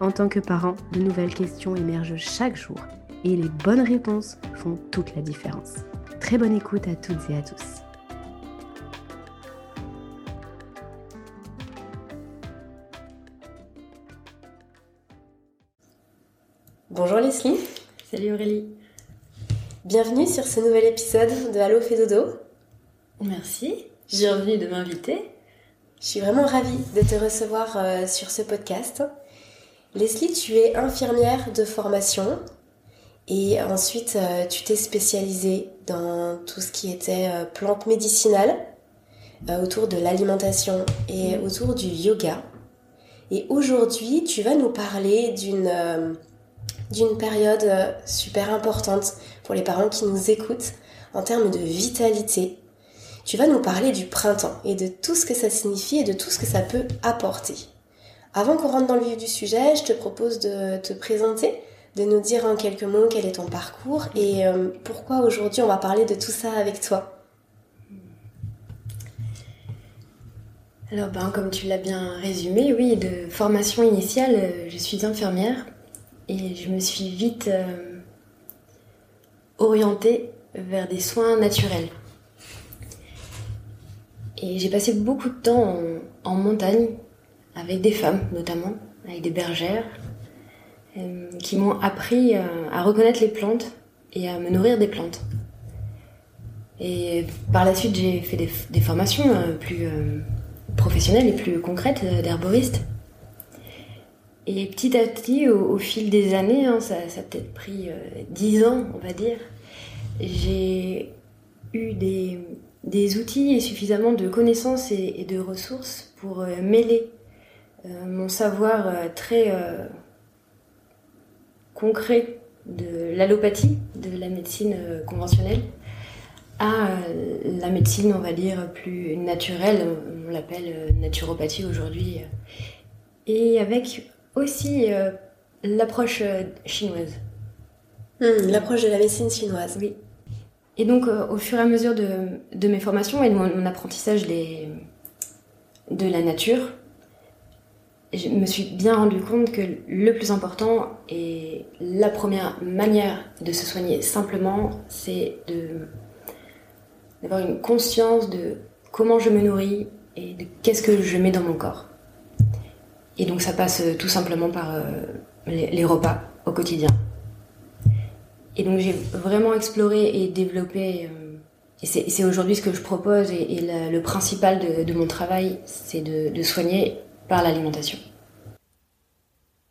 en tant que parent, de nouvelles questions émergent chaque jour et les bonnes réponses font toute la différence. Très bonne écoute à toutes et à tous. Bonjour Leslie. Salut Aurélie. Bienvenue sur ce nouvel épisode de Allo fait dodo. Merci. J'ai envie de m'inviter. Je suis vraiment ravie de te recevoir euh, sur ce podcast. Leslie, tu es infirmière de formation et ensuite euh, tu t'es spécialisée dans tout ce qui était euh, plantes médicinales autour de l'alimentation et mm. autour du yoga. Et aujourd'hui, tu vas nous parler d'une d'une période super importante pour les parents qui nous écoutent en termes de vitalité tu vas nous parler du printemps et de tout ce que ça signifie et de tout ce que ça peut apporter. Avant qu'on rentre dans le vif du sujet, je te propose de te présenter, de nous dire en quelques mots quel est ton parcours et euh, pourquoi aujourd'hui on va parler de tout ça avec toi. Alors ben, comme tu l'as bien résumé, oui, de formation initiale, euh, je suis infirmière et je me suis vite euh, orientée vers des soins naturels. Et j'ai passé beaucoup de temps en, montagne, avec des femmes notamment, avec des bergères, euh, qui m'ont appris euh, à, reconnaître les plantes et à me nourrir des plantes. Et par la suite, j'ai fait des, formations euh, plus professionnelles et plus concrètes d'herboriste. Et petit à petit, au, fil des années, hein, ça, a peut-être pris dix ans, on va dire, j'ai eu des, outils et suffisamment de connaissances et, de ressources pour euh, mêler euh, mon savoir euh, très concret de l'allopathie, de la médecine conventionnelle, à la médecine, on va dire, plus naturelle, on l'appelle naturopathie aujourd'hui, et avec aussi l'approche chinoise. Hmm, l'approche de la médecine chinoise. Oui. Et donc, euh, au fur et à mesure de, mes formations et de mon, apprentissage de la nature, je me suis bien rendu compte que le plus important et la première manière de se soigner simplement, c'est d'avoir une conscience de comment je me nourris et de qu'est-ce que je mets dans mon corps. Et donc ça passe tout simplement par euh, les repas au quotidien. Et donc j'ai vraiment exploré et développé, euh, et c'est aujourd'hui ce que je propose, et, le principal de, mon travail, c'est de, soigner par l'alimentation.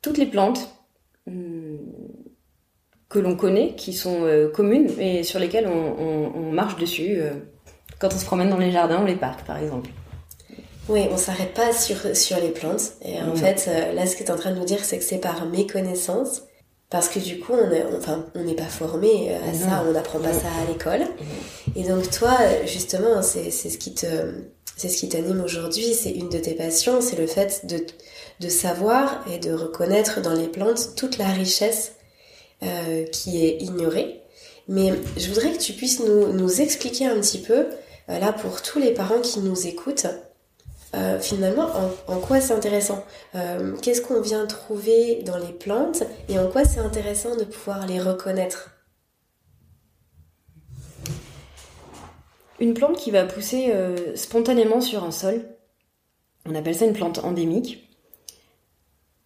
Toutes les plantes hmm, que l'on connaît, qui sont euh, communes et sur lesquelles on, marche dessus euh, quand on se promène dans les jardins ou les parcs, par exemple. Oui, on s'arrête pas sur, sur les plantes. Et en fait, là, ce que tu es en train de nous dire, c'est que c'est par méconnaissance parce que du coup, on n'est enfin, pas formé à ça, on n'apprend pas ça à l'école. Et donc toi, justement, c'est ce qui te, c'est ce qui t'anime aujourd'hui, c'est une de tes passions, c'est le fait de, savoir et de reconnaître dans les plantes toute la richesse euh, qui est ignorée. Mais je voudrais que tu puisses nous, expliquer un petit peu, euh, là pour tous les parents qui nous écoutent, euh, finalement, en, quoi c'est intéressant Qu'est-ce qu'on vient trouver dans les plantes et en quoi c'est intéressant de pouvoir les reconnaître? Une plante qui va pousser euh, spontanément sur un sol, on appelle ça une plante endémique,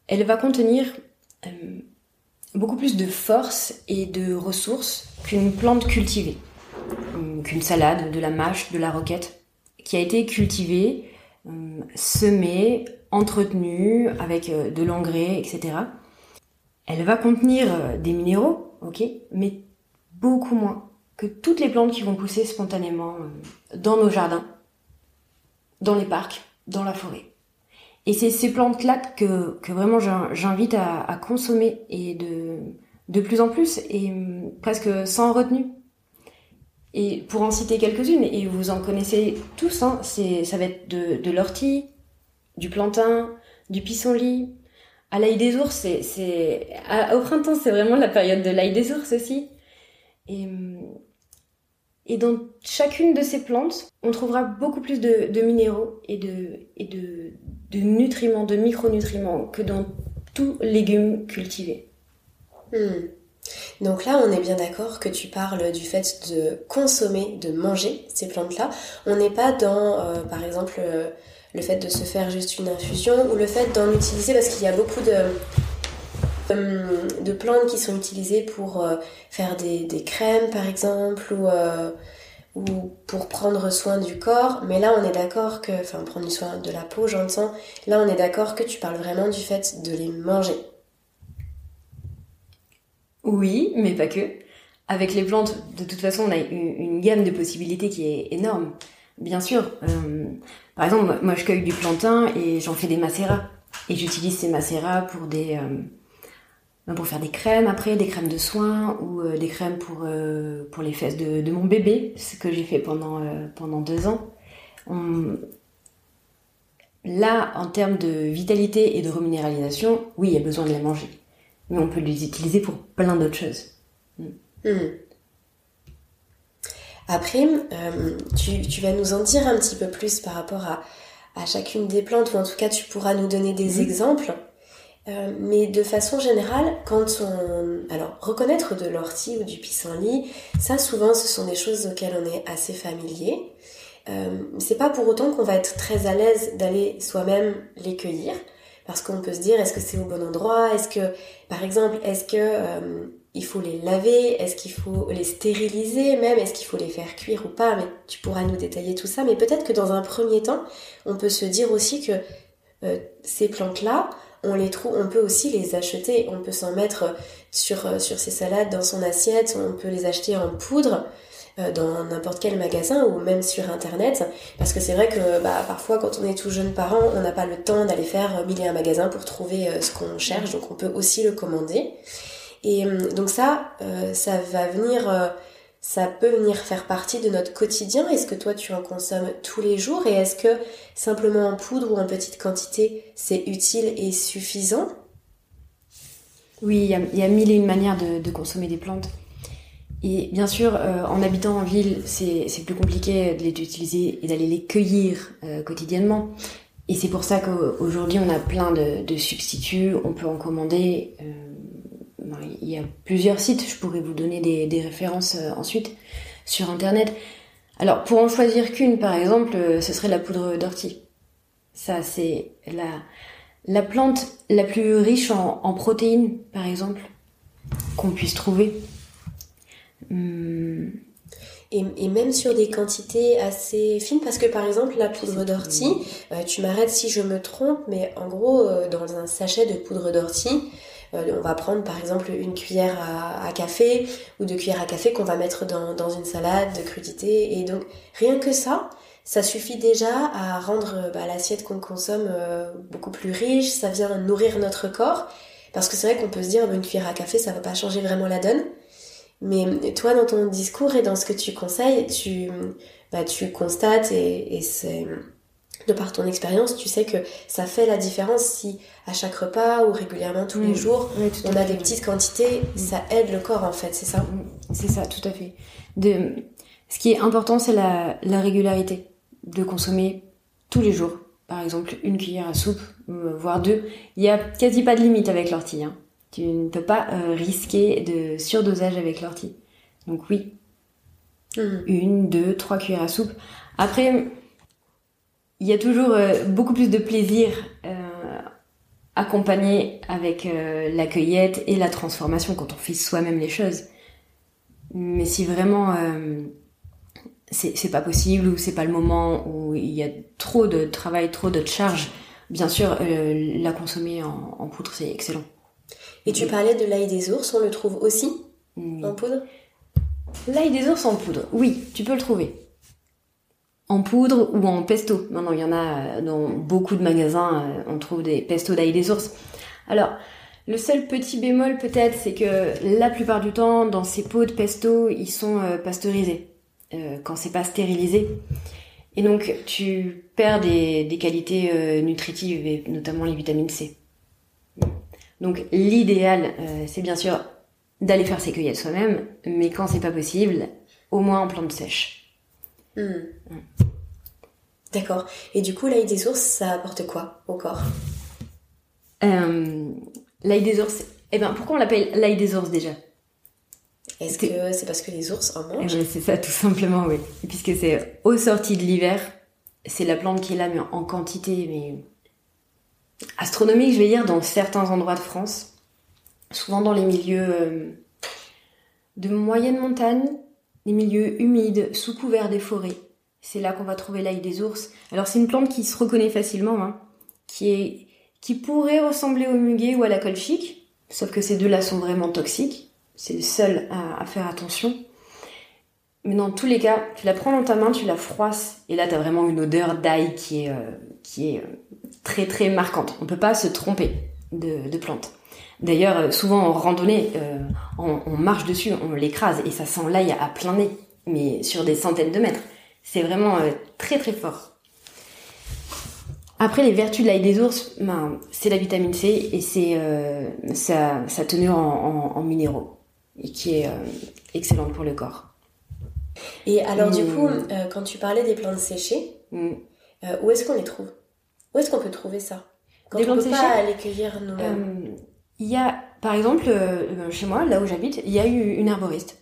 elle va contenir beaucoup plus de force et de ressources qu'une plante cultivée, qu'une salade, de la mâche, de la roquette, qui a été cultivée, semée, entretenue avec de l'engrais, etc. Elle va contenir des minéraux, ok, mais beaucoup moins que toutes les plantes qui vont pousser spontanément dans nos jardins, dans les parcs, dans la forêt. Et c'est ces plantes-là que, que vraiment j'invite à, consommer et de, de plus en plus et hum, presque sans retenue. Et pour en citer quelques-unes, et vous en connaissez tous, hein, c'est, ça va être de, de l'ortie, du plantain, du pissenlit. À l'ail des ours, c'est, c'est, au printemps, c'est vraiment la période de l'ail des ours aussi. Et, dans chacune de ces plantes, on trouvera beaucoup plus de, minéraux et de nutriments, de micronutriments que dans tout légume cultivé. Hmm. Donc là, on est bien d'accord que tu parles du fait de consommer, de manger ces plantes-là. On n'est pas dans, euh, par exemple, euh, le fait de se faire juste une infusion ou le fait d'en utiliser parce qu'il y a beaucoup de, de, plantes qui sont utilisées pour euh, faire des, crèmes, par exemple, ou ou pour prendre soin du corps, mais là on est d'accord que, enfin prendre soin de la peau j'entends, là on est d'accord que tu parles vraiment du fait de les manger. Oui, mais pas que. Avec les plantes, de toute façon, on a une, gamme de possibilités qui est énorme. Bien sûr, euh, par exemple, moi je cueille du plantain et j'en fais des macérats. Et j'utilise ces macérats pour des... Euh, pour faire des crèmes après, des crèmes de soins ou euh, des crèmes pour, euh, pour les fesses de, de, mon bébé, ce que j'ai fait pendant, euh, pendant deux ans. Là, en termes de vitalité et de reminéralisation, oui, il y a besoin de les manger. Mais on peut les utiliser pour plein d'autres choses. Mm. Mm. Après, tu, tu, vas nous en dire un petit peu plus par rapport à, à chacune des plantes, ou en tout cas tu pourras nous donner des mm. exemples. Euh, mais de façon générale, quand on... Alors, reconnaître de l'ortie ou du pissenlit, ça souvent ce sont des choses auxquelles on est assez familier. Euh, c'est pas pour autant qu'on va être très à l'aise d'aller soi-même les cueillir, parce qu'on peut se dire est-ce que c'est au bon endroit, est-ce que, par exemple, est-ce que euh, il faut les laver, est-ce qu'il faut les stériliser même, est-ce qu'il faut les faire cuire ou pas, mais tu pourras nous détailler tout ça, mais peut-être que dans un premier temps, on peut se dire aussi que euh, ces plantes-là, on les trouve, on peut aussi les acheter, on peut s'en mettre sur, euh, sur ses salades dans son assiette, on peut les acheter en poudre euh, dans n'importe quel magasin ou même sur internet. Parce que c'est vrai que bah, parfois quand on est tout jeune parent on n'a pas le temps d'aller faire mille et un magasins pour trouver ce qu'on cherche. Donc on peut aussi le commander. Et hum, donc ça ça va venir ça peut venir faire partie de notre quotidien Est-ce que toi tu en consommes tous les jours et est-ce que simplement en poudre ou en petite quantité c'est utile et suffisant? Oui, il y, a, mille et une manières de, consommer des plantes. Et bien sûr, euh, en habitant en ville, c'est plus compliqué de les utiliser et d'aller les cueillir euh, quotidiennement. Et c'est pour ça qu'aujourd'hui, on a plein de, substituts, on peut en commander. Euh, il y a plusieurs sites, je pourrais vous donner des, références euh, ensuite sur internet. Alors pour en choisir qu'une par exemple, euh, ce serait la poudre d'ortie. Ça c'est la, la plante la plus riche en, protéines par exemple qu'on puisse trouver. Hmm. Et, même sur des quantités assez fines, parce que par exemple la poudre d'ortie, euh, tu m'arrêtes si je me trompe, mais en gros dans un sachet de poudre d'ortie, on va prendre par exemple une cuillère à, café ou deux cuillères à café qu'on va mettre dans, une salade de crudité. Et donc rien que ça, ça suffit déjà à rendre bah, l'assiette qu'on consomme euh, beaucoup plus riche, ça vient nourrir notre corps. Parce que c'est vrai qu'on peut se dire, bah, une cuillère à café, ça va pas changer vraiment la donne. Mais toi, dans ton discours et dans ce que tu conseilles, tu, bah, tu constates et c'est de par ton expérience, tu sais que ça fait la différence si à chaque repas ou régulièrement tous les mm. jours, on a des petites quantités, mm. ça aide le corps en fait, c'est ça? Mm. C'est ça, tout à fait. De... Ce qui est important, c'est la, régularité, de consommer tous les jours. Par exemple, une cuillère à soupe, euh, voire deux. Il y a quasi pas de limite avec l'ortie. Hein. Tu ne peux pas euh, risquer de surdosage avec l'ortie. Donc oui, une, deux, trois cuillères à soupe. Après, il y a toujours euh, beaucoup plus de plaisir euh, accompagner avec la cueillette et la transformation quand on fait soi-même les choses. Mais si vraiment c'est pas possible ou c'est pas le moment où il y a trop de travail, trop de charge, bien sûr, la consommer en poudre, c'est excellent. Et tu parlais de l'ail des ours, on le trouve aussi en poudre? L'ail des ours en poudre, oui, tu peux le trouver. En poudre ou en pesto. Maintenant, il y en a dans beaucoup de magasins, euh, on trouve des pestos d'ail des ours. Alors, le seul petit bémol peut-être, c'est que la plupart du temps, dans ces pots de pesto, ils sont euh, pasteurisés, euh, quand c'est pas stérilisé. Et donc, tu perds des, des qualités nutritives, et notamment les vitamines C. Donc l'idéal, euh, c'est bien sûr d'aller faire ses cueillettes soi-même, mais quand c'est pas possible, au moins en plante sèche. Hmm. D'accord. Et du coup, l'ail des ours, ça apporte quoi au corps? Euh, L'ail des ours, eh ben pourquoi on l'appelle l'ail des ours déjà? Est-ce que c'est parce que les ours en mangent? Eh ben, C'est ça, tout simplement, oui. Puisque c'est aux sorties de l'hiver, c'est la plante qui est là, mais en quantité, mais astronomique, je vais dire, dans certains endroits de France, souvent dans les milieux euh, de moyenne montagne, les milieux humides, sous couvert des forêts. C'est là qu'on va trouver l'ail des ours. Alors c'est une plante qui se reconnaît facilement, hein, qui est qui pourrait ressembler au muguet ou à la colchique, sauf que ces deux-là sont vraiment toxiques. C'est le seul à, faire attention. Mais dans tous les cas, tu la prends dans ta main, tu la froisses, et là, tu as vraiment une odeur d'ail qui est, euh, qui est euh, très très marquante. On peut pas se tromper de, plante. D'ailleurs, euh, souvent en randonnée, on, on, marche dessus, on l'écrase, et ça sent l'ail à plein nez, mais sur des centaines de mètres. C'est vraiment très très fort. Après, les vertus de l'ail des ours, ben, c'est la vitamine C et c'est sa, sa, tenue en, en, en, minéraux, et qui est excellente pour le corps. Et alors, du coup, hmm. euh, quand tu parlais des plantes séchées, hmm. euh, où est-ce qu'on les trouve? Où est-ce qu'on peut trouver ça? Quand on ne peut pas les cueillir nous-mêmes euh, Il y a, par exemple, chez moi, là où j'habite, il y a eu une herboriste.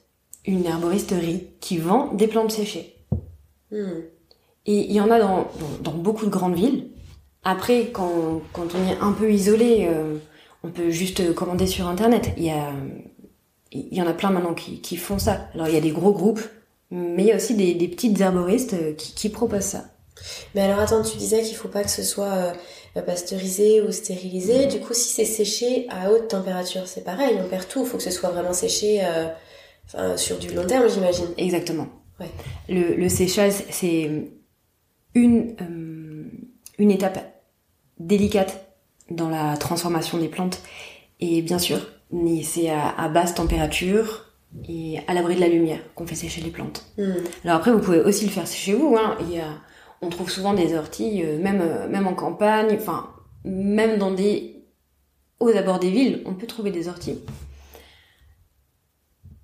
Une herboristerie qui vend des plantes séchées. Et il y en a dans, dans, beaucoup de grandes villes. Après, quand, quand on est un peu isolé, on peut juste commander sur Internet. Il y a, il y en a plein maintenant qui, qui font ça. Alors, il y a des gros groupes mais il y a aussi des, petites herboristes euh, qui, proposent ça. Mais alors attends, tu disais qu'il faut pas que ce soit euh, pasteurisé ou stérilisé. Du coup, si c'est séché à haute température, c'est pareil, on perd tout. Il faut que ce soit vraiment séché euh, sur du long terme, j'imagine. Exactement. Ouais. Le, séchage, c'est une, une étape délicate dans la transformation des plantes. Et bien sûr, c'est à basse température, et à l'abri de la lumière qu'on fait sécher les plantes. Hmm. Alors après, vous pouvez aussi le faire chez vous. Hein. Il y a, on trouve souvent des orties, euh, même, euh, même en campagne, enfin, même dans des, aux abords des villes, on peut trouver des orties.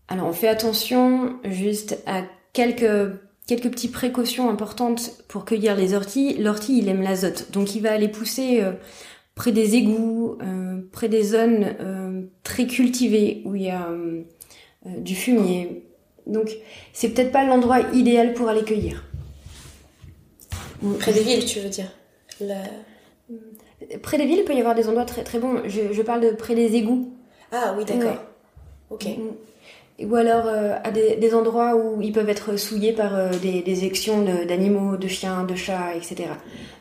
Alors on fait attention juste à quelques, quelques petites précautions importantes pour cueillir les orties. L'ortie, il aime l'azote, donc il va aller pousser euh, près des égouts, près des zones très cultivées où il y a euh, du fumier. Donc c'est peut-être pas l'endroit idéal pour aller cueillir. Près des villes, tu veux dire Près des villes, il peut y avoir des endroits très très bons. Je, parle de près des égouts. Ah oui, d'accord. Ok. Ou alors euh, à des, endroits où ils peuvent être souillés par euh, des, des d'animaux, de, chiens, de chats, etc.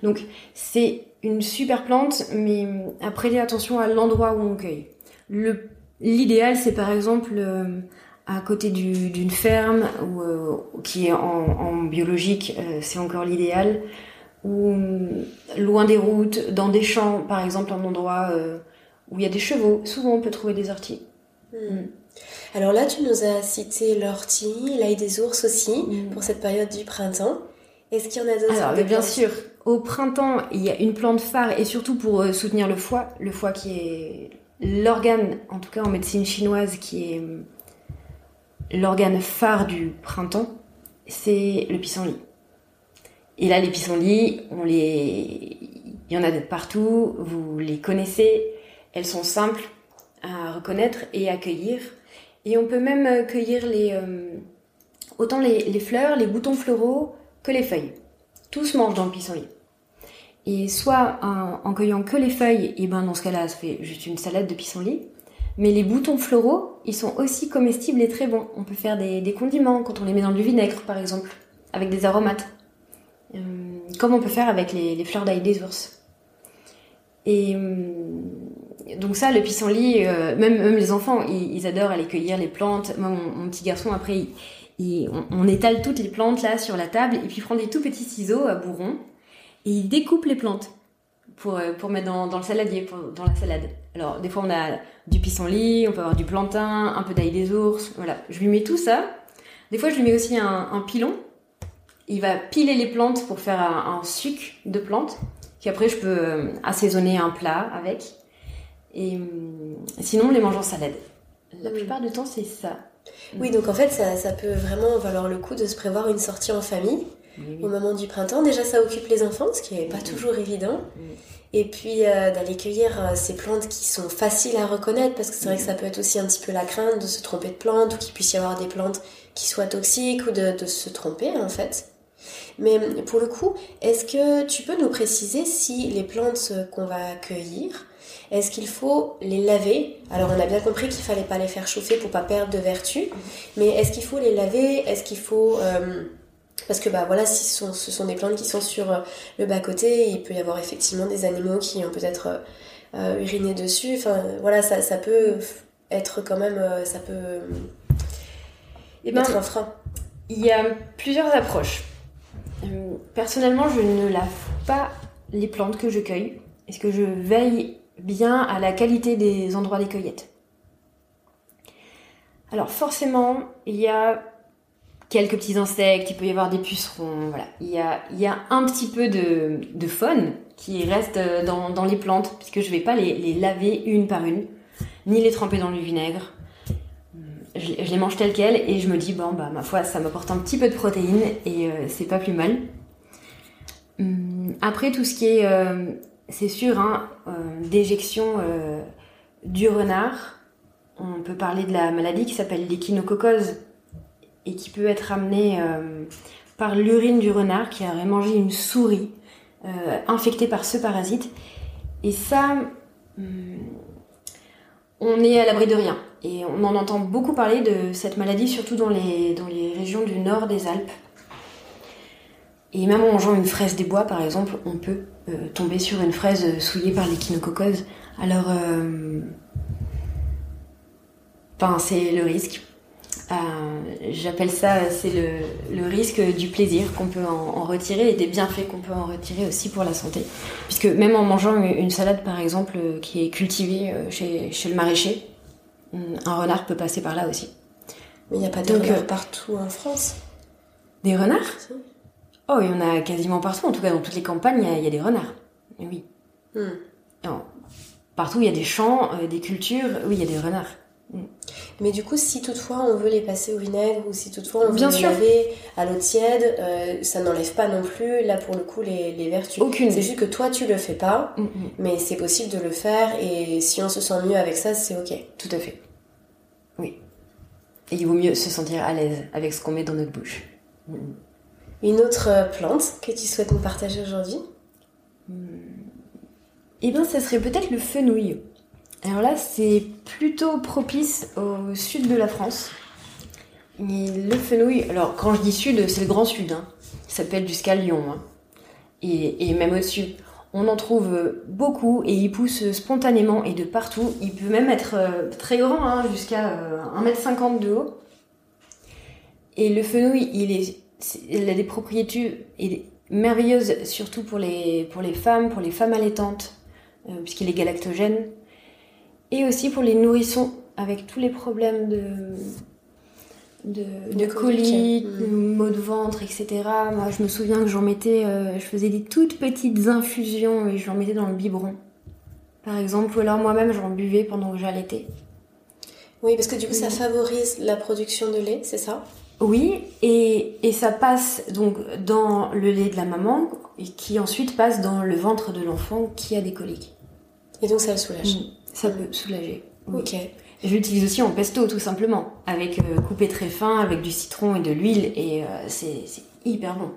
Donc c'est une super plante, mais à prêter attention à l'endroit où on cueille. Le L'idéal, c'est par exemple euh, à côté d'une ferme ou euh, qui est en, biologique, euh, c'est encore l'idéal. Ou loin des routes, dans des champs, par exemple, un endroit où il y a des chevaux. Souvent, on peut trouver des orties. Hmm. Alors là, tu nous as cité l'ortie, l'ail des ours aussi, hmm. pour cette période du printemps. Est-ce qu'il y en a d'autres Alors, bien sûr. Au printemps, il y a une plante phare, et surtout pour soutenir le foie, le foie qui est l'organe, en tout cas en médecine chinoise, qui est euh, l'organe phare du printemps, c'est le pissenlit. Et là, les pissenlits, on les, il y en a de partout, vous les connaissez, elles sont simples à reconnaître et à cueillir. Et on peut même euh, cueillir euh, autant les, fleurs, les boutons floraux que les feuilles. Tout se mange dans le pissenlit. Et soit en, cueillant que les feuilles, et ben dans ce cas-là, ça fait juste une salade de pissenlit. Mais les boutons floraux, ils sont aussi comestibles et très bons. On peut faire des, condiments quand on les met dans du vinaigre, par exemple, avec des aromates. Euh, comme on peut faire avec les, fleurs d'ail des ours. Et euh, donc ça, le pissenlit, euh, même, même les enfants, ils, adorent aller cueillir les plantes. Moi, mon, petit garçon, après, on, étale toutes les plantes là sur la table et puis il prend des tout petits ciseaux à bourron et il découpe les plantes pour, pour mettre dans, le saladier, dans la salade. Alors des fois on a du pissenlit, on peut avoir du plantain, un peu d'ail des ours, voilà. Je lui mets tout ça. Des fois je lui mets aussi un, pilon. Il va piler les plantes pour faire un, suc de plantes. Puis après je peux euh, assaisonner un plat avec. Et hum, sinon, on les mange en salade. La plupart du temps, c'est ça. Oui, donc en fait, ça, ça, peut vraiment valoir le coup de se prévoir une sortie en famille au moment du printemps. Déjà, ça occupe les enfants, ce qui n'est pas toujours évident. Et puis euh, d'aller cueillir euh, ces plantes qui sont faciles à reconnaître, parce que c'est vrai que ça peut être aussi un petit peu la crainte de se tromper de plante, ou qu'il puisse y avoir des plantes qui soient toxiques, ou de, de se tromper en fait. Mais pour le coup, est-ce que tu peux nous préciser si les plantes qu'on va cueillir, est-ce qu'il faut les laver? Alors on a bien compris qu'il fallait pas les faire chauffer pour pas perdre de vertu, mais est-ce qu'il faut les laver? Est-ce qu'il faut euh, parce que bah voilà, si ce sont, des plantes qui sont sur euh, le bas côté, il peut y avoir effectivement des animaux qui ont peut-être euh, uriné dessus. Enfin voilà, ça, ça peut être quand même, ça peut et eh ben, être un frein. Il y a plusieurs approches. Personnellement, je ne lave pas les plantes que je cueille. Est-ce que je veille bien à la qualité des endroits des cueillettes. Alors forcément, il y a quelques petits insectes, il peut y avoir des pucerons, voilà. Il y a, un petit peu de, faune qui reste dans, dans, les plantes, puisque je ne vais pas les, laver une par une, ni les tremper dans le vinaigre. Je, les mange telles quelles et je me dis, bon, bah, ma foi, ça m'apporte un petit peu de protéines et euh, c'est pas plus mal. Hum, après, tout ce qui est euh, c'est sûr, hein, euh, d'éjection euh, du renard. On peut parler de la maladie qui s'appelle l'échinococose et qui peut être amenée euh, par l'urine du renard qui aurait mangé une souris infectée par ce parasite. Et ça, hmm, on est à l'abri de rien. Et on en entend beaucoup parler de cette maladie, surtout dans les, dans les régions du nord des Alpes. Et même en mangeant une fraise des bois, par exemple, on peut euh, tomber sur une fraise souillée par l'échinococose. Alors, euh, enfin, c'est le risque. Euh, j'appelle ça, c'est le, risque du plaisir qu'on peut en, retirer et des bienfaits qu'on peut en retirer aussi pour la santé. Puisque même en mangeant une salade, par exemple, qui est cultivée chez, chez le maraîcher, un renard peut passer par là aussi. Mais il n'y a pas de renards partout en France? Des renards? Oh, il y en a quasiment partout. En tout cas, dans toutes les campagnes, il y a, des renards. Oui. Hmm. partout, il y a des champs, euh, des cultures. Oui, il y a des renards. Hmm. Mais du coup, si toutefois on veut les passer au vinaigre ou si toutefois on veut les laver à l'eau tiède, euh, ça n'enlève pas non plus, là pour le coup, les, les vertus. Aucune. C'est juste que toi tu le fais pas, hmm, mais c'est possible de le faire et si on se sent mieux avec ça, c'est ok. Tout à fait. Oui. Et il vaut mieux se sentir à l'aise avec ce qu'on met dans notre bouche. Une autre euh, plante que tu souhaites nous partager aujourd'hui hmm. Eh bien, ça serait peut-être le fenouil. Alors là, c'est plutôt propice au sud de la France. le fenouil, alors quand je dis sud, c'est le grand sud. Hein. Ça s'appelle jusqu'à Lyon. Hein. Et, même au-dessus. On en trouve beaucoup et il pousse spontanément et de partout. Il peut même être euh, très grand, hein, jusqu'à 1m50 euh, de haut. Et le fenouil, il est elle a des propriétés merveilleuses, surtout pour les, pour les femmes, pour les femmes allaitantes, euh, puisqu'il est galactogène, et aussi pour les nourrissons, avec tous les problèmes de, de, de coliques, maux de ventre, etc. Moi, je me souviens que j'en mettais, euh, je faisais des toutes petites infusions et j'en mettais dans le biberon, par exemple, ou alors moi-même j'en buvais pendant que j'allaitais. Oui, parce que du coup, ça favorise la production de lait, c'est ça? Oui, et, et, ça passe donc dans le lait de la maman, qui ensuite passe dans le ventre de l'enfant qui a des coliques. Et donc ça le soulage Ça peut soulager. Ok. Je l'utilise aussi en pesto, tout simplement, avec euh, coupé très fin, avec du citron et de l'huile, et euh, c'est hyper bon.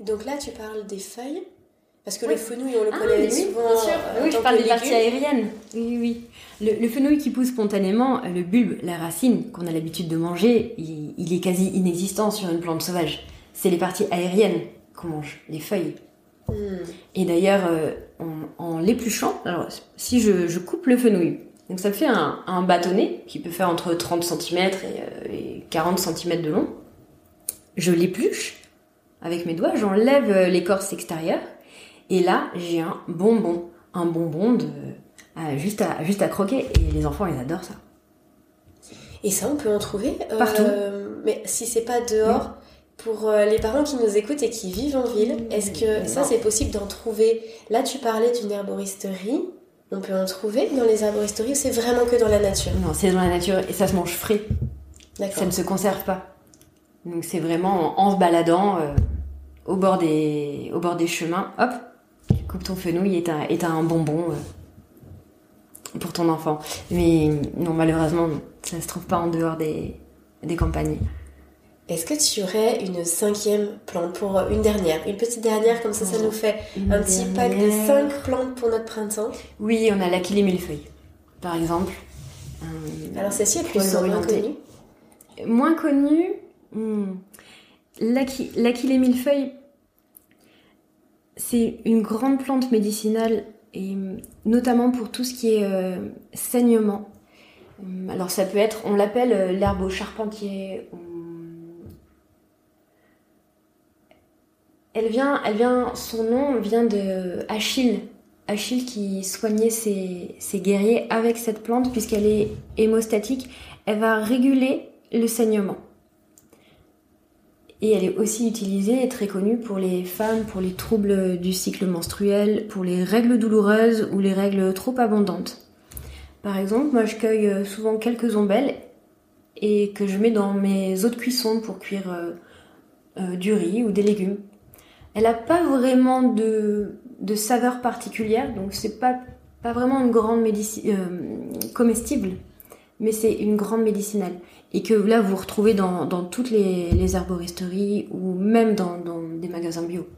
Donc là, tu parles des feuilles. Parce que le fenouil, on le ah, connaît oui, souvent. Bien sûr. oui, je parle des parties aériennes. Oui, oui. Le, fenouil qui pousse spontanément, le bulbe, la racine qu'on a l'habitude de manger, il, est quasi inexistant sur une plante sauvage. C'est les parties aériennes qu'on mange, les feuilles. Hmm. Et d'ailleurs, euh, en, l'épluchant, alors si je, coupe le fenouil, donc ça me fait un, bâtonnet qui peut faire entre 30 cm et, 40 euh, cm de long. Je l'épluche avec mes doigts, j'enlève euh, l'écorce extérieure et là j'ai un bonbon, un bonbon de juste à juste à croquer. Et les enfants ils adorent ça. Et ça on peut en trouver partout. mais si c'est pas dehors, pour euh, les parents qui nous écoutent et qui vivent en ville, est-ce que ça c'est possible d'en trouver? Là tu parlais d'une herboristerie, on peut en trouver dans les herboristeries ou c'est vraiment que dans la nature? Non, c'est dans la nature et ça se mange frais. Ça ne se conserve pas. Donc c'est vraiment en, se baladant euh, au, bord des, au bord des chemins, hop, tu coupes ton fenouil et t'as, un bonbon euh, pour ton enfant. Mais non, malheureusement, ça ne se trouve pas en dehors des, des campagnes. Est-ce que tu aurais une cinquième plante pour une dernière? Une petite dernière, comme ça, ça nous fait un petit pack de cinq plantes pour notre printemps Oui, on a l'achillée millefeuille, par exemple. Euh, Alors celle-ci est plus moins connue Moins connue hmm. Millefeuille, c'est une grande plante médicinale, et notamment pour tout ce qui est euh, saignement. Alors ça peut être, on l'appelle euh, l'herbe au charpentier, Elle vient, elle vient, son nom vient de Achille. Achille qui soignait ses, guerriers avec cette plante puisqu'elle est hémostatique. Elle va réguler le saignement. Et elle est aussi utilisée et très connue pour les femmes, pour les troubles du cycle menstruel, pour les règles douloureuses ou les règles trop abondantes. Par exemple, moi je cueille souvent quelques ombelles et que je mets dans mes eaux de cuisson pour cuire euh, euh, du riz ou des légumes. Elle n'a pas vraiment de, saveur particulière, donc c'est pas, pas vraiment une grande euh, comestible, mais c'est une grande médicinale. Et que là, vous retrouvez dans, toutes les, arboristeries ou même dans, des magasins bio.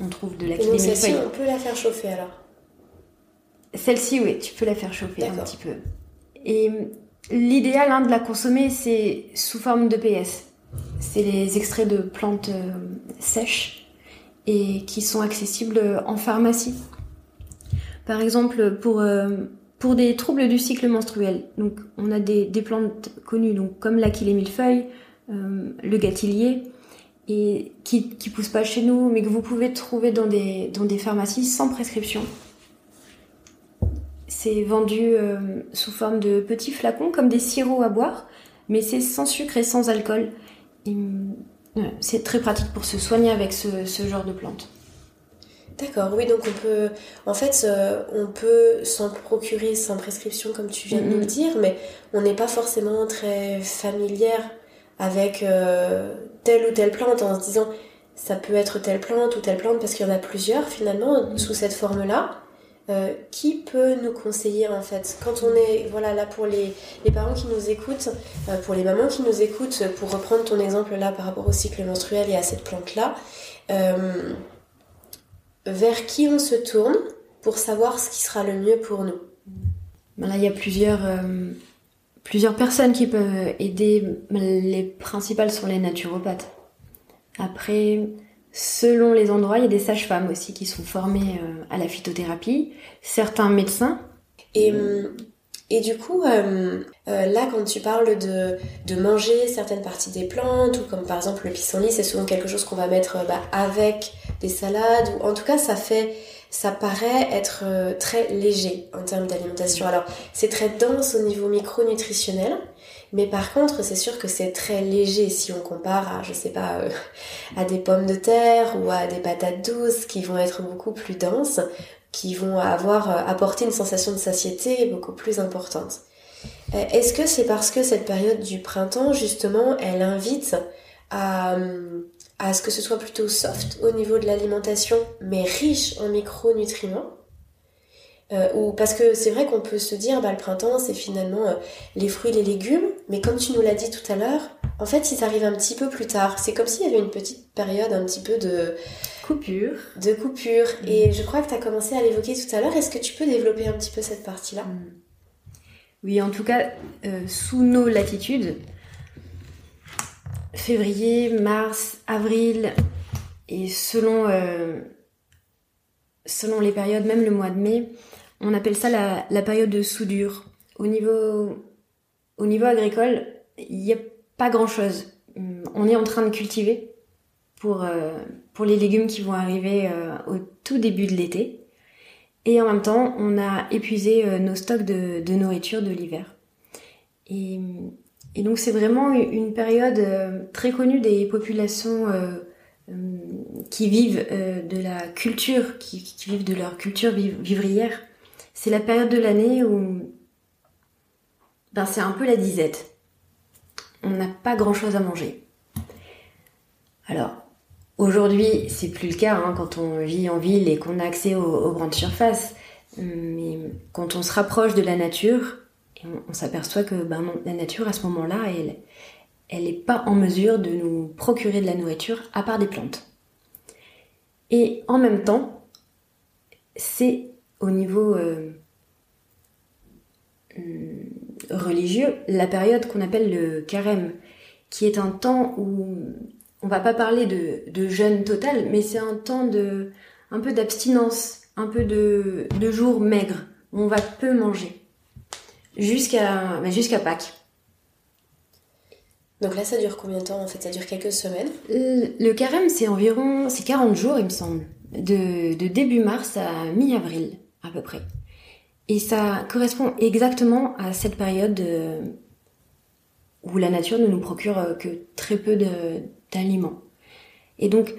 On trouve de la Et donc celle-ci, on peut la faire chauffer alors Celle-ci, oui, tu peux la faire chauffer un petit peu. Et l'idéal hein, de la consommer, c'est sous forme de PS. C'est les extraits de plantes euh, sèches et qui sont accessibles en pharmacie. Par exemple, pour, euh, pour des troubles du cycle menstruel, donc on a des, plantes connues, donc comme l'achillée millefeuille, euh, le gâtillier, et qui qui poussent pas chez nous, mais que vous pouvez trouver dans des dans des pharmacies sans prescription. C'est vendu euh, sous forme de petits flacons comme des sirops à boire, mais c'est sans sucre et sans alcool. Et c'est très pratique pour se soigner avec ce, genre de plantes. D'accord, oui, donc on peut, en fait, euh, on peut s'en procurer sans prescription, comme tu viens de nous le dire, mais on n'est pas forcément très familière avec euh, telle ou telle plante en se disant ça peut être telle plante ou telle plante parce qu'il y en a plusieurs finalement sous cette forme-là. Euh, qui peut nous conseiller en fait? Quand on est voilà là pour les, parents qui nous écoutent, euh, pour les mamans qui nous écoutent, pour reprendre ton exemple là par rapport au cycle menstruel et à cette plante là, euh, vers qui on se tourne pour savoir ce qui sera le mieux pour nous. Ben là il y a plusieurs plusieurs personnes qui peuvent aider. Les principales sont les naturopathes. Après Selon les endroits, il y a des sages-femmes aussi qui sont formées euh, à la phytothérapie, certains médecins. Et, et du coup, euh, euh, là, quand tu parles de, de, manger certaines parties des plantes, ou comme par exemple le pissenlit, c'est souvent quelque chose qu'on va mettre bah, avec des salades, ou en tout cas, ça fait, ça paraît être très léger en termes d'alimentation. Alors, c'est très dense au niveau micronutritionnel. Mais par contre, c'est sûr que c'est très léger si on compare à, je sais pas, euh, à des pommes de terre ou à des patates douces qui vont être beaucoup plus denses, qui vont avoir euh, apporté une sensation de satiété beaucoup plus importante. Euh, est-ce que c'est parce que cette période du printemps, justement, elle invite à, à ce que ce soit plutôt soft au niveau de l'alimentation, mais riche en micronutriments euh, ou parce que c'est vrai qu'on peut se dire bah le printemps c'est finalement euh, les fruits les légumes mais comme tu nous l'as dit tout à l'heure En fait, ils arrivent un petit peu plus tard. C'est comme s'il y avait une petite période un petit peu de coupure. De coupure. Mm. Et je crois que tu as commencé à l'évoquer tout à l'heure. Est-ce que tu peux développer un petit peu cette partie-là? Mm. Oui, en tout cas, euh, sous nos latitudes, février, mars, avril, et selon, euh, selon les périodes, même le mois de mai, on appelle ça la, période de soudure. Au niveau, au niveau agricole, il n'y a pas grand-chose. Hum, on est en train de cultiver pour, euh, les légumes qui vont arriver euh, au tout début de l'été. Et en même temps, on a épuisé nos stocks de, nourriture de l'hiver. Et, et, donc c'est vraiment une période très connue des populations hum, qui vivent de la culture, qui, vivent de leur culture vivrière. C'est la période de l'année où ben, c'est un peu la disette on n'a pas grand-chose à manger. Alors, aujourd'hui, c'est plus le cas hein, quand on vit en ville et qu'on a accès aux, grandes surfaces. Mais quand on se rapproche de la nature, on, s'aperçoit que ben la nature, à ce moment-là, elle n'est pas en mesure de nous procurer de la nourriture à part des plantes. Et en même temps, c'est au niveau euh, religieux la période qu'on appelle le carême, qui est un temps où on va pas parler de, de jeûne total, mais c'est un temps de un peu d'abstinence, un peu de, de jours maigres, où on va peu manger, jusqu'à bah, jusqu'à Pâques. Donc là, ça dure combien de temps en fait? Ça dure quelques semaines? Le, carême, c'est environ c'est 40 jours, il me semble, de, de début mars à mi-avril à peu près. Et ça correspond exactement à cette période euh, où la nature ne nous procure euh, que très peu d'aliments. Et donc,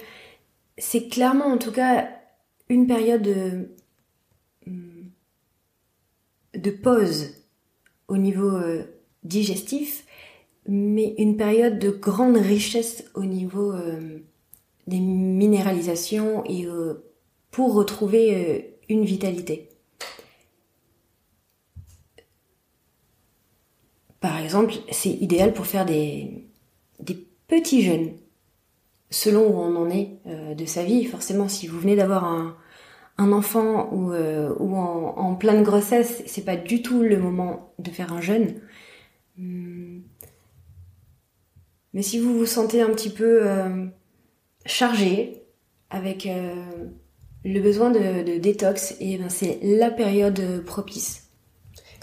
c'est clairement en tout cas une période de, hmm, de pause au niveau euh, digestif, mais une période de grande richesse au niveau des minéralisations et pour retrouver une vitalité. Par exemple, c'est idéal pour faire des, petits jeûnes, selon où on en est euh, de sa vie. Forcément, si vous venez d'avoir un, enfant ou, euh, en, pleine grossesse, c'est pas du tout le moment de faire un jeûne. Hmm. Mais si vous vous sentez un petit peu euh, chargé, avec le besoin de, détox, et eh ben c'est la période propice.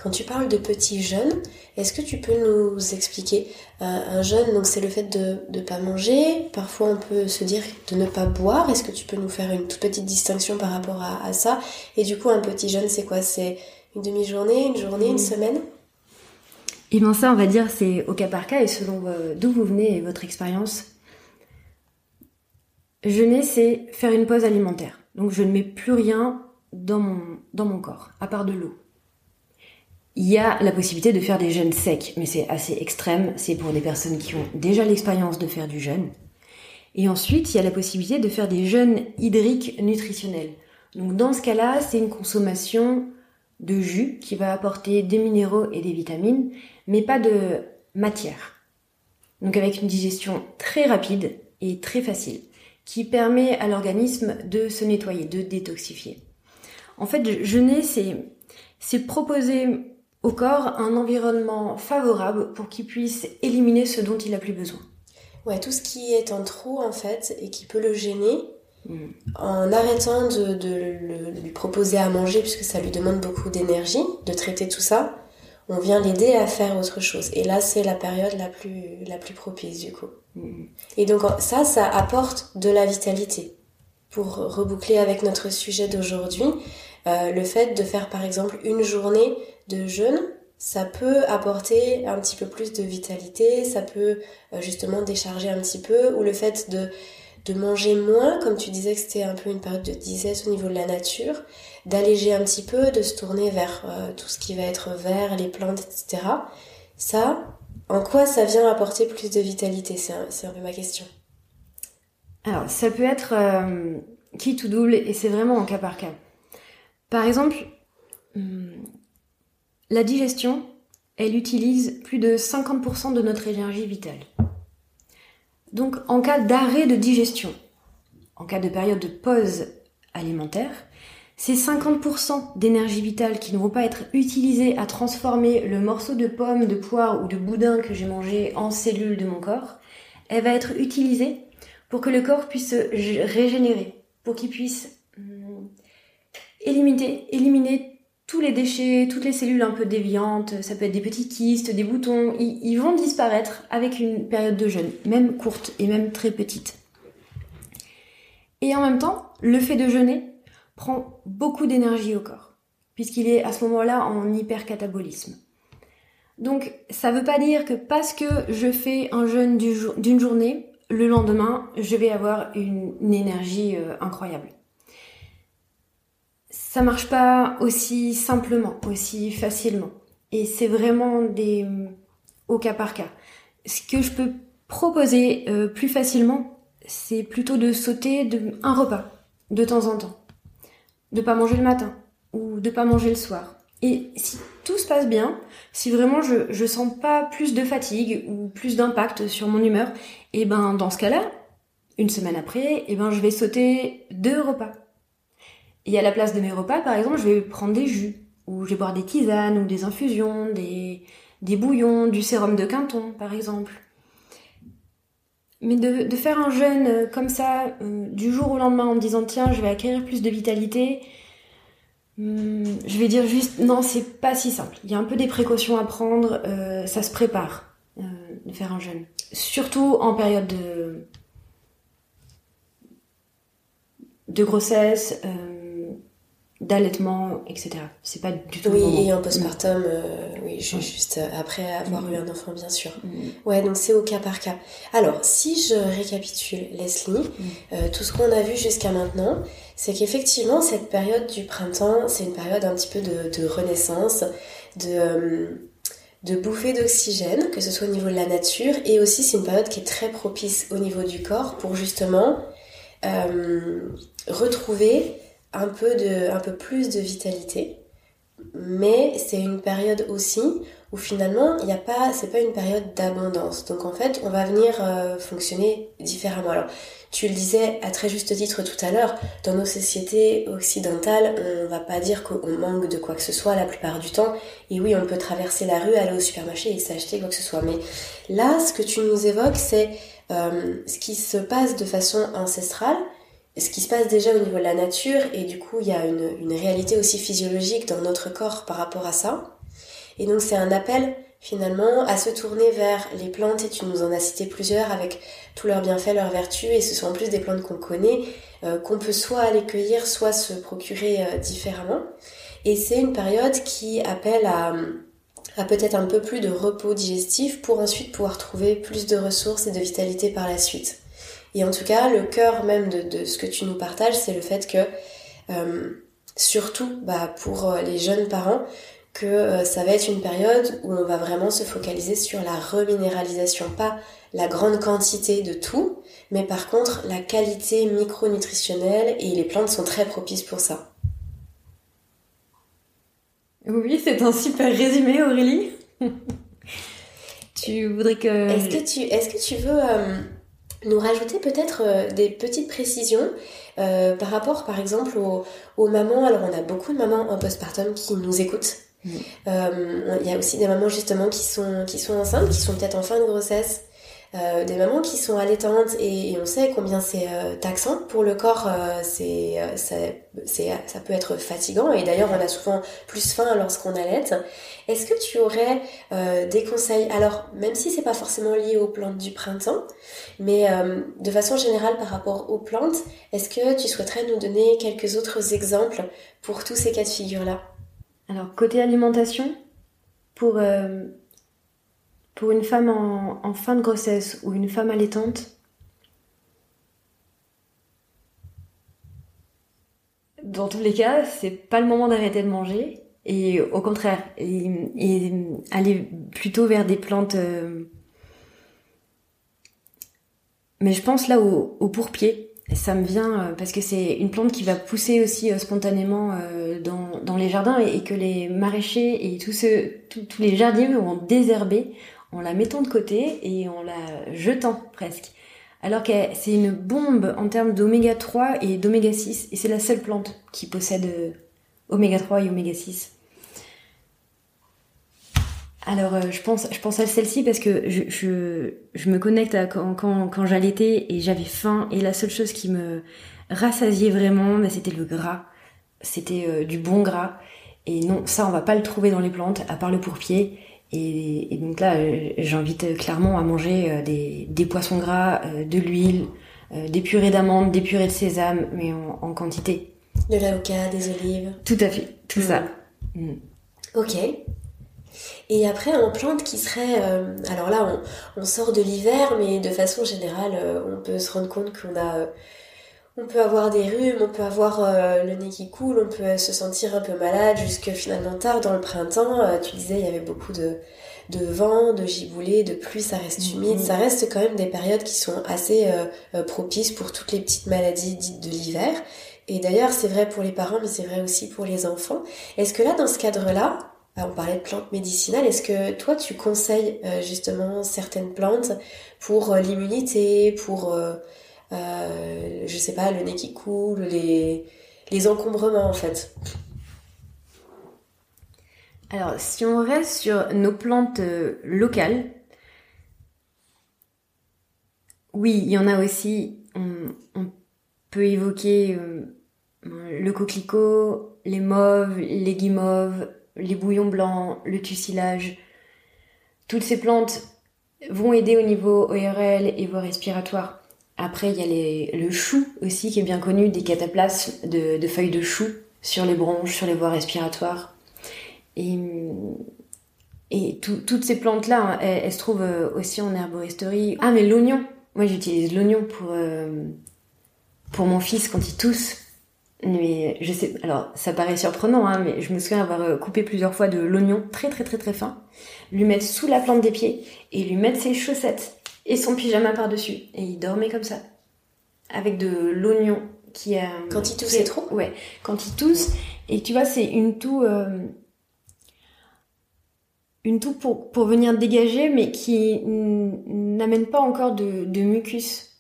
Quand tu parles de petits jeûnes, est-ce que tu peux nous expliquer euh, un jeûne Donc c'est le fait de ne pas manger. Parfois on peut se dire de ne pas boire. Est-ce que tu peux nous faire une toute petite distinction par rapport à, ça? Et du coup un petit jeûne c'est quoi? C'est une demi-journée, une journée, une mmh. semaine? Et eh bien ça on va dire c'est au cas par cas et selon euh, d'où vous venez et votre expérience. Jeûner c'est faire une pause alimentaire. Donc je ne mets plus rien dans mon, dans mon corps, à part de l'eau. Il y a la possibilité de faire des jeûnes secs, mais c'est assez extrême. C'est pour des personnes qui ont déjà l'expérience de faire du jeûne. Et ensuite, il y a la possibilité de faire des jeûnes hydriques nutritionnels. Donc dans ce cas-là, c'est une consommation de jus qui va apporter des minéraux et des vitamines, mais pas de matière. Donc avec une digestion très rapide et très facile, qui permet à l'organisme de se nettoyer, de détoxifier. En fait, jeûner, c'est, c'est proposer au corps un environnement favorable pour qu'il puisse éliminer ce dont il a plus besoin. Ouais, tout ce qui est en trop en fait et qui peut le gêner, mm. en arrêtant de, lui proposer à manger puisque ça lui demande beaucoup d'énergie de traiter tout ça, on vient l'aider à faire autre chose. Et là, c'est la période la plus, la plus propice du coup. Mm. Et donc ça, ça apporte de la vitalité. Pour reboucler avec notre sujet d'aujourd'hui, euh, le fait de faire par exemple une journée de jeûne, ça peut apporter un petit peu plus de vitalité, ça peut euh, justement décharger un petit peu, ou le fait de, de manger moins, comme tu disais que c'était un peu une période de disette au niveau de la nature, d'alléger un petit peu, de se tourner vers euh, tout ce qui va être vert, les plantes, etc. Ça, en quoi ça vient apporter plus de vitalité? C'est un, peu ma question. Alors, ça peut être euh, qui tout double et c'est vraiment en cas par cas. Par exemple, hum, la digestion, elle utilise plus de 50% de notre énergie vitale. Donc en cas d'arrêt de digestion, en cas de période de pause alimentaire, ces 50% d'énergie vitale qui ne vont pas être utilisées à transformer le morceau de pomme, de poire ou de boudin que j'ai mangé en cellules de mon corps, elle va être utilisée pour que le corps puisse se régénérer, pour qu'il puisse hum, éliminer, éliminer tous les déchets, toutes les cellules un peu déviantes, ça peut être des petits kystes, des boutons, ils, vont disparaître avec une période de jeûne, même courte et même très petite. Et en même temps, le fait de jeûner prend beaucoup d'énergie au corps, puisqu'il est à ce moment-là en hypercatabolisme. Donc ça ne veut pas dire que parce que je fais un jeûne d'une journée, le lendemain, je vais avoir une, énergie euh, incroyable. Ça marche pas aussi simplement, aussi facilement. Et c'est vraiment des au cas par cas. Ce que je peux proposer euh, plus facilement, c'est plutôt de sauter un repas de temps en temps de pas manger le matin ou de pas manger le soir. Et si tout se passe bien, si vraiment je, je sens pas plus de fatigue ou plus d'impact sur mon humeur, et ben dans ce cas-là, une semaine après, et ben je vais sauter deux repas. Et à la place de mes repas, par exemple, je vais prendre des jus, ou je vais boire des tisanes, ou des infusions, des, des bouillons, du sérum de Quinton, par exemple. Mais de, de, faire un jeûne euh, comme ça, euh, du jour au lendemain, en me disant tiens, je vais acquérir plus de vitalité, hmm, je vais dire juste non, c'est pas si simple. Il y a un peu des précautions à prendre, euh, ça se prépare de faire un jeûne. Surtout en période de, de grossesse, d'allaitement, etc. C'est pas du tout. Oui, et en postpartum, euh, oui, juste après avoir eu un enfant, bien sûr. Mm. Ouais, donc c'est au cas par cas. Alors, si je récapitule, Leslie, mm. euh, tout ce qu'on a vu jusqu'à maintenant, c'est qu'effectivement, cette période du printemps, c'est une période un petit peu de, renaissance, de, euh, de bouffée d'oxygène, que ce soit au niveau de la nature, et aussi c'est une période qui est très propice au niveau du corps pour justement retrouver un peu, de, un peu plus de vitalité. Mais c'est une période aussi où finalement, il n'y a pas, c'est pas une période d'abondance. Donc en fait, on va venir euh, fonctionner différemment. Alors, tu le disais à très juste titre tout à l'heure, dans nos sociétés occidentales, on va pas dire qu'on manque de quoi que ce soit la plupart du temps. Et oui, on peut traverser la rue, aller au supermarché et s'acheter quoi que ce soit. Mais là, ce que tu nous évoques, c'est euh, ce qui se passe de façon ancestrale ce qui se passe déjà au niveau de la nature et du coup il y a une, réalité aussi physiologique dans notre corps par rapport à ça. Et donc c'est un appel finalement à se tourner vers les plantes et tu nous en as cité plusieurs avec tous leurs bienfaits, leurs vertus et ce sont en plus des plantes qu'on connaît, euh, qu'on peut soit aller cueillir, soit se procurer euh, différemment. Et c'est une période qui appelle à peut-être un peu plus de repos digestif pour ensuite pouvoir trouver plus de ressources et de vitalité par la suite. Et en tout cas, le cœur même de, ce que tu nous partages, c'est le fait que, euh, surtout bah, pour euh, les jeunes parents, que euh, ça va être une période où on va vraiment se focaliser sur la reminéralisation, pas la grande quantité de tout, mais par contre la qualité micronutritionnelle et les plantes sont très propices pour ça. Oui, c'est un super résumé Aurélie. tu voudrais que... Est-ce que tu, est-ce que tu veux nous rajouter peut-être euh, des petites précisions euh, par rapport par exemple aux, mamans. Alors on a beaucoup de mamans en postpartum qui nous écoutent. Euh, il y a aussi des mamans justement qui sont, qui sont enceintes, qui sont peut-être en fin de grossesse euh, des mamans qui sont allaitantes et, on sait combien c'est euh, taxant pour le corps, euh, c'est, ça, ça peut être fatigant et d'ailleurs on a souvent plus faim lorsqu'on allaite. Est-ce que tu aurais des conseils? Alors même si c'est pas forcément lié aux plantes du printemps, mais de façon générale par rapport aux plantes, est-ce que tu souhaiterais nous donner quelques autres exemples pour tous ces cas de figure là Alors côté alimentation, pour pour une femme en, fin de grossesse ou une femme allaitante, dans tous les cas, c'est pas le moment d'arrêter de manger. Et au contraire, aller plutôt vers des plantes. Euh, mais je pense là au, au pourpier. Ça me vient euh, parce que c'est une plante qui va pousser aussi euh, spontanément dans, les jardins et, que les maraîchers et tous, tous les jardiniers vont désherber en la mettant de côté et en la jetant presque. alors que c'est une bombe en termes d'oméga 3 et d'oméga 6, et c'est la seule plante qui possède euh, oméga 3 et oméga 6. Alors euh, je pense, à celle-ci parce que je, je, me connecte à quand, quand, quand j'allaitais et j'avais faim et la seule chose qui me rassasiait vraiment, bah, c'était le gras. C'était euh, du bon gras. Et non, ça on va pas le trouver dans les plantes, à part le pourpier. Et, donc là, euh, j'invite clairement à manger euh, des, poissons gras, euh, de l'huile, des purées d'amandes, des purées de sésame, mais en, quantité. De l'avocat, des olives. Tout à fait, tout ça. Mm. Mm. Ok. Et après, en plante qui serait... alors là, on, sort de l'hiver, mais de façon générale, on peut se rendre compte qu'on a... on peut avoir des rhumes, on peut avoir le nez qui coule, on peut se sentir un peu malade jusque finalement tard dans le printemps. tu disais, il y avait beaucoup de, de vent, de giboulée, de pluie, ça reste mm-hmm. humide. Ça reste quand même des périodes qui sont assez euh, euh, propices pour toutes les petites maladies dites de l'hiver. Et d'ailleurs, c'est vrai pour les parents, mais c'est vrai aussi pour les enfants. Est-ce que là, dans ce cadre-là, bah, on parlait de plantes médicinales, est-ce que toi, tu conseilles euh, justement certaines plantes pour l'immunité, pour, je sais pas, le nez qui coule, les, les encombrements en fait alors, si on reste sur nos plantes euh, locales, oui, il y en a aussi. On, peut évoquer euh, le coquelicot, les mauves, les guimauves, les bouillons blancs, le tussilage. Toutes ces plantes vont aider au niveau ORL et voie respiratoire. Après, il y a le chou aussi qui est bien connu, des cataplasmes de, feuilles de chou sur les bronches, sur les voies respiratoires. Et, toutes ces plantes-là, hein, elles, se trouvent euh, aussi en herboristerie. Ah, mais l'oignon Moi, j'utilise l'oignon pour, euh, pour mon fils quand il tousse. Mais je sais, alors ça paraît surprenant, hein, mais je me souviens avoir euh, coupé plusieurs fois de l'oignon très très très très fin, lui mettre sous la plante des pieds et lui mettre ses chaussettes et son pyjama par-dessus. Et il dormait comme ça. Avec de l'oignon qui a. Quand il tousse, c'est trop? Ouais, quand il tousse. Et tu vois, c'est une toux une toux pour, pour venir dégager, mais qui n'amène pas encore de, de mucus.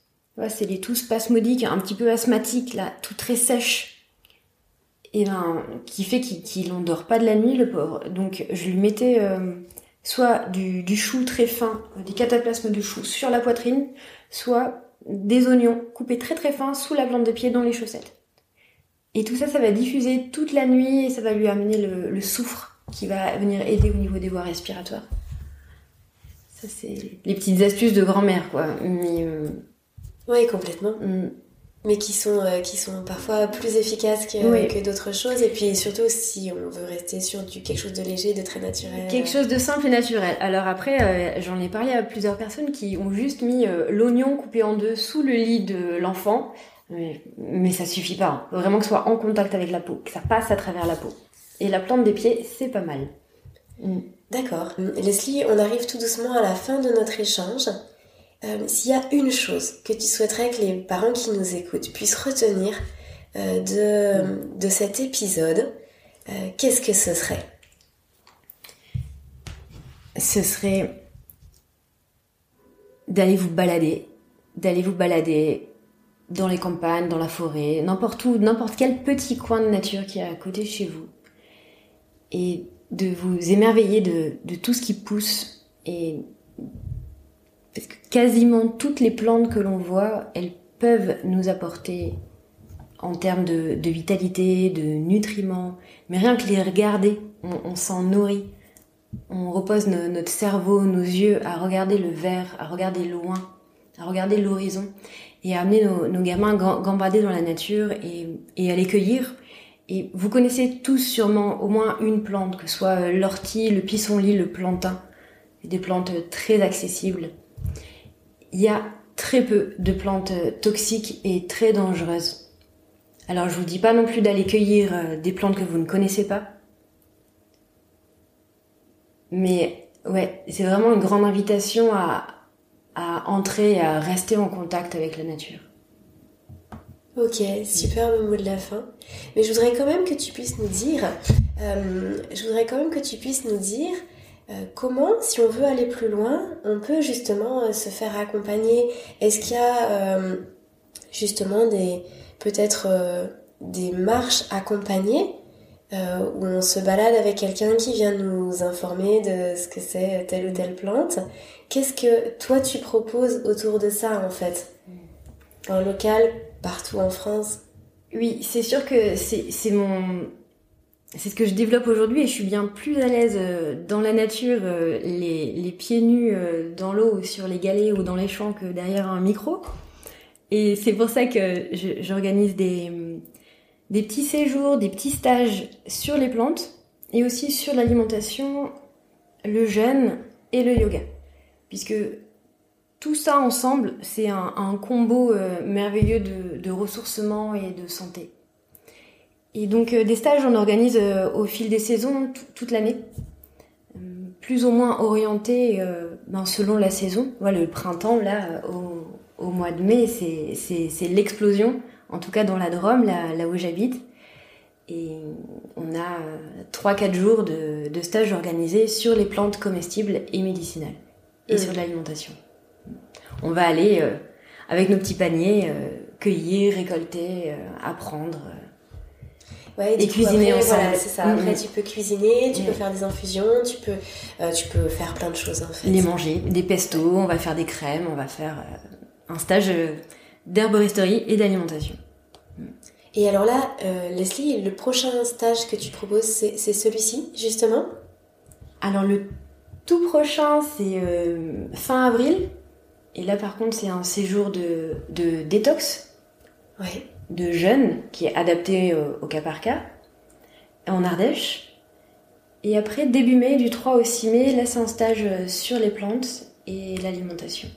c'est les toux spasmodiques, un petit peu asthmatiques, là, tout très sèche. Et ben, qui fait qu'il n'endort pas de la nuit, le pauvre. Donc, je lui mettais euh, soit du, du, chou très fin, des cataplasmes de chou sur la poitrine, soit des oignons coupés très très fins sous la plante de pied dans les chaussettes. Et tout ça, ça va diffuser toute la nuit et ça va lui amener le, le soufre qui va venir aider au niveau des voies respiratoires. Ça, c'est les petites astuces de grand-mère, quoi. Mais, euh, Oui, complètement. Mm. Mais qui sont, euh, qui sont parfois plus efficaces que, que d'autres choses. Et puis surtout, si on veut rester sur du, quelque chose de léger, de très naturel. Quelque chose de simple et naturel. Alors après, euh, j'en ai parlé à plusieurs personnes qui ont juste mis l'oignon coupé en deux sous le lit de l'enfant. Mais, mais ça suffit pas. Hein. Vraiment que ce soit en contact avec la peau, que ça passe à travers la peau. Et la plante des pieds, c'est pas mal. Mm. D'accord. Leslie, on arrive tout doucement à la fin de notre échange. Euh, s'il y a une chose que tu souhaiterais que les parents qui nous écoutent puissent retenir euh, de, cet épisode, euh, qu'est-ce que ce serait? Ce serait d'aller vous balader, d'aller vous balader dans les campagnes, dans la forêt, n'importe où, n'importe quel petit coin de nature qui est à côté de chez vous et de vous émerveiller de, de tout ce qui pousse et parce que quasiment toutes les plantes que l'on voit, elles peuvent nous apporter en termes de, vitalité, de nutriments, mais rien que les regarder, on, s'en nourrit. On repose notre cerveau, nos yeux à regarder le vert, à regarder loin, à regarder l'horizon et à amener nos, nos gamins gambader dans la nature et, et à les cueillir et vous connaissez tous sûrement au moins une plante, que ce soit l'ortie, le pissenlit, le plantain, des plantes très accessibles. Il y a très peu de plantes euh, toxiques et très dangereuses. Alors je vous dis pas non plus d'aller cueillir euh, des plantes que vous ne connaissez pas. Mais ouais, c'est vraiment une grande invitation à, entrer et à rester en contact avec la nature. Ok, superbe mot de la fin. Mais je voudrais quand même que tu puisses nous dire, euh, je voudrais quand même que tu puisses nous dire comment, si on veut aller plus loin, on peut justement se faire accompagner? Est-ce qu'il y a justement des peut-être des marches accompagnées euh, où on se balade avec quelqu'un qui vient nous informer de ce que c'est telle ou telle plante? Qu'est-ce que toi tu proposes autour de ça en fait? En local, partout en France? Oui, c'est sûr que c'est mon... C'est ce que je développe aujourd'hui et je suis bien plus à l'aise euh, dans la nature, euh, les, pieds nus dans l'eau, sur les galets ou dans les champs que derrière un micro. Et c'est pour ça que j'organise des, petits séjours, des petits stages sur les plantes et aussi sur l'alimentation, le jeûne et le yoga. Puisque tout ça ensemble, c'est un, combo euh, merveilleux de, ressourcement et de santé. Et donc euh, des stages, on organise euh, au fil des saisons toute l'année, plus ou moins orientés ben, selon la saison. Voilà, le printemps, là, au, au mois de mai, c'est l'explosion en tout cas dans la Drôme, là, où j'habite. Et on a 3-4 jours de, de stage organisés sur les plantes comestibles et médicinales et sur l'alimentation. On va aller euh, avec nos petits paniers euh, cueillir, récolter, euh, apprendre. Ouais, et, cuisiner ensemble. Voilà, c'est ça. Mm, après, mm. tu peux cuisiner, tu peux faire des infusions, tu peux, tu peux faire plein de choses en fait. Les manger, des pestos, on va faire des crèmes, on va faire un stage d'herboristerie et d'alimentation. Et alors là, euh, Leslie, le prochain stage que tu proposes, c'est celui-ci, justement? Alors le tout prochain, c'est euh, fin avril. Et là, par contre, c'est un séjour de, de détox, ouais. De jeûne, qui est adapté euh, au cas par cas, en Ardèche. Et après, début mai, du 3 au 6 mai, là, c'est un stage sur les plantes et l'alimentation.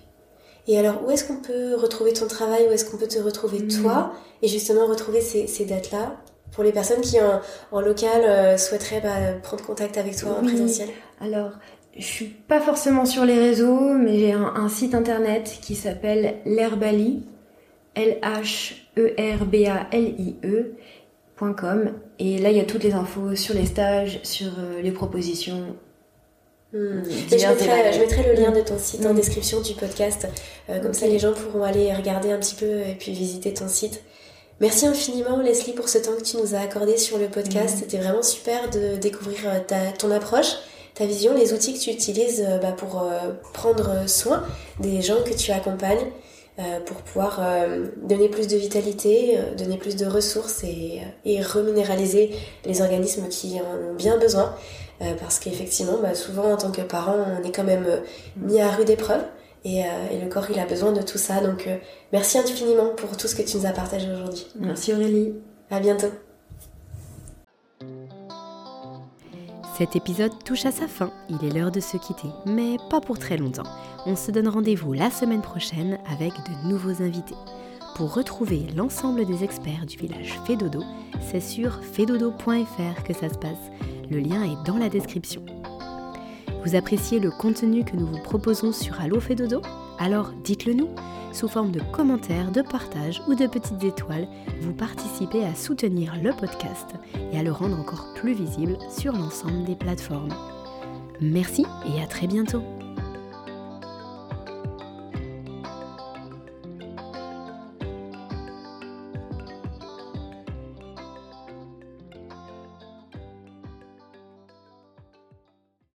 Et alors, où est-ce qu'on peut retrouver ton travail? Où est-ce qu'on peut te retrouver hmm. toi? Et justement, retrouver ces, ces dates-là? Pour les personnes qui, en, en local, euh, souhaiteraient bah, prendre contact avec toi en présentiel? Alors, je suis pas forcément sur les réseaux, mais j'ai un, site internet qui s'appelle l'herbali, L-H-E-R-B-A-L-I-E.com. Et là, il y a toutes les infos sur les stages, sur euh, les propositions, Hmm. je, mettrai, le lien de ton site en hmm. description du podcast. Euh, comme ça, les gens pourront aller regarder un petit peu et puis visiter ton site. Merci infiniment, Leslie, pour ce temps que tu nous as accordé sur le podcast. Hmm. C'était vraiment super de découvrir euh, ta, ton approche, ta vision, les outils que tu utilises euh, bah, pour prendre soin des gens que tu accompagnes. Pour pouvoir donner plus de vitalité, donner plus de ressources et, et reminéraliser les organismes qui en ont bien besoin. Euh, parce qu'effectivement, bah, souvent en tant que parent, on est quand même euh, mis à rude épreuve. Et, euh, et, le corps, il a besoin de tout ça. Donc, merci infiniment pour tout ce que tu nous as partagé aujourd'hui. Merci Aurélie. À bientôt. Cet épisode touche à sa fin, il est l'heure de se quitter, mais pas pour très longtemps. On se donne rendez-vous la semaine prochaine avec de nouveaux invités. Pour retrouver l'ensemble des experts du village Fédodo, c'est sur fedodo.fr que ça se passe. Le lien est dans la description. Vous appréciez le contenu que nous vous proposons sur Allo fait dodo Alors dites-le nous. Sous forme de commentaires, de partages ou de petites étoiles, vous participez à soutenir le podcast et à le rendre encore plus visible sur l'ensemble des plateformes. Merci et à très bientôt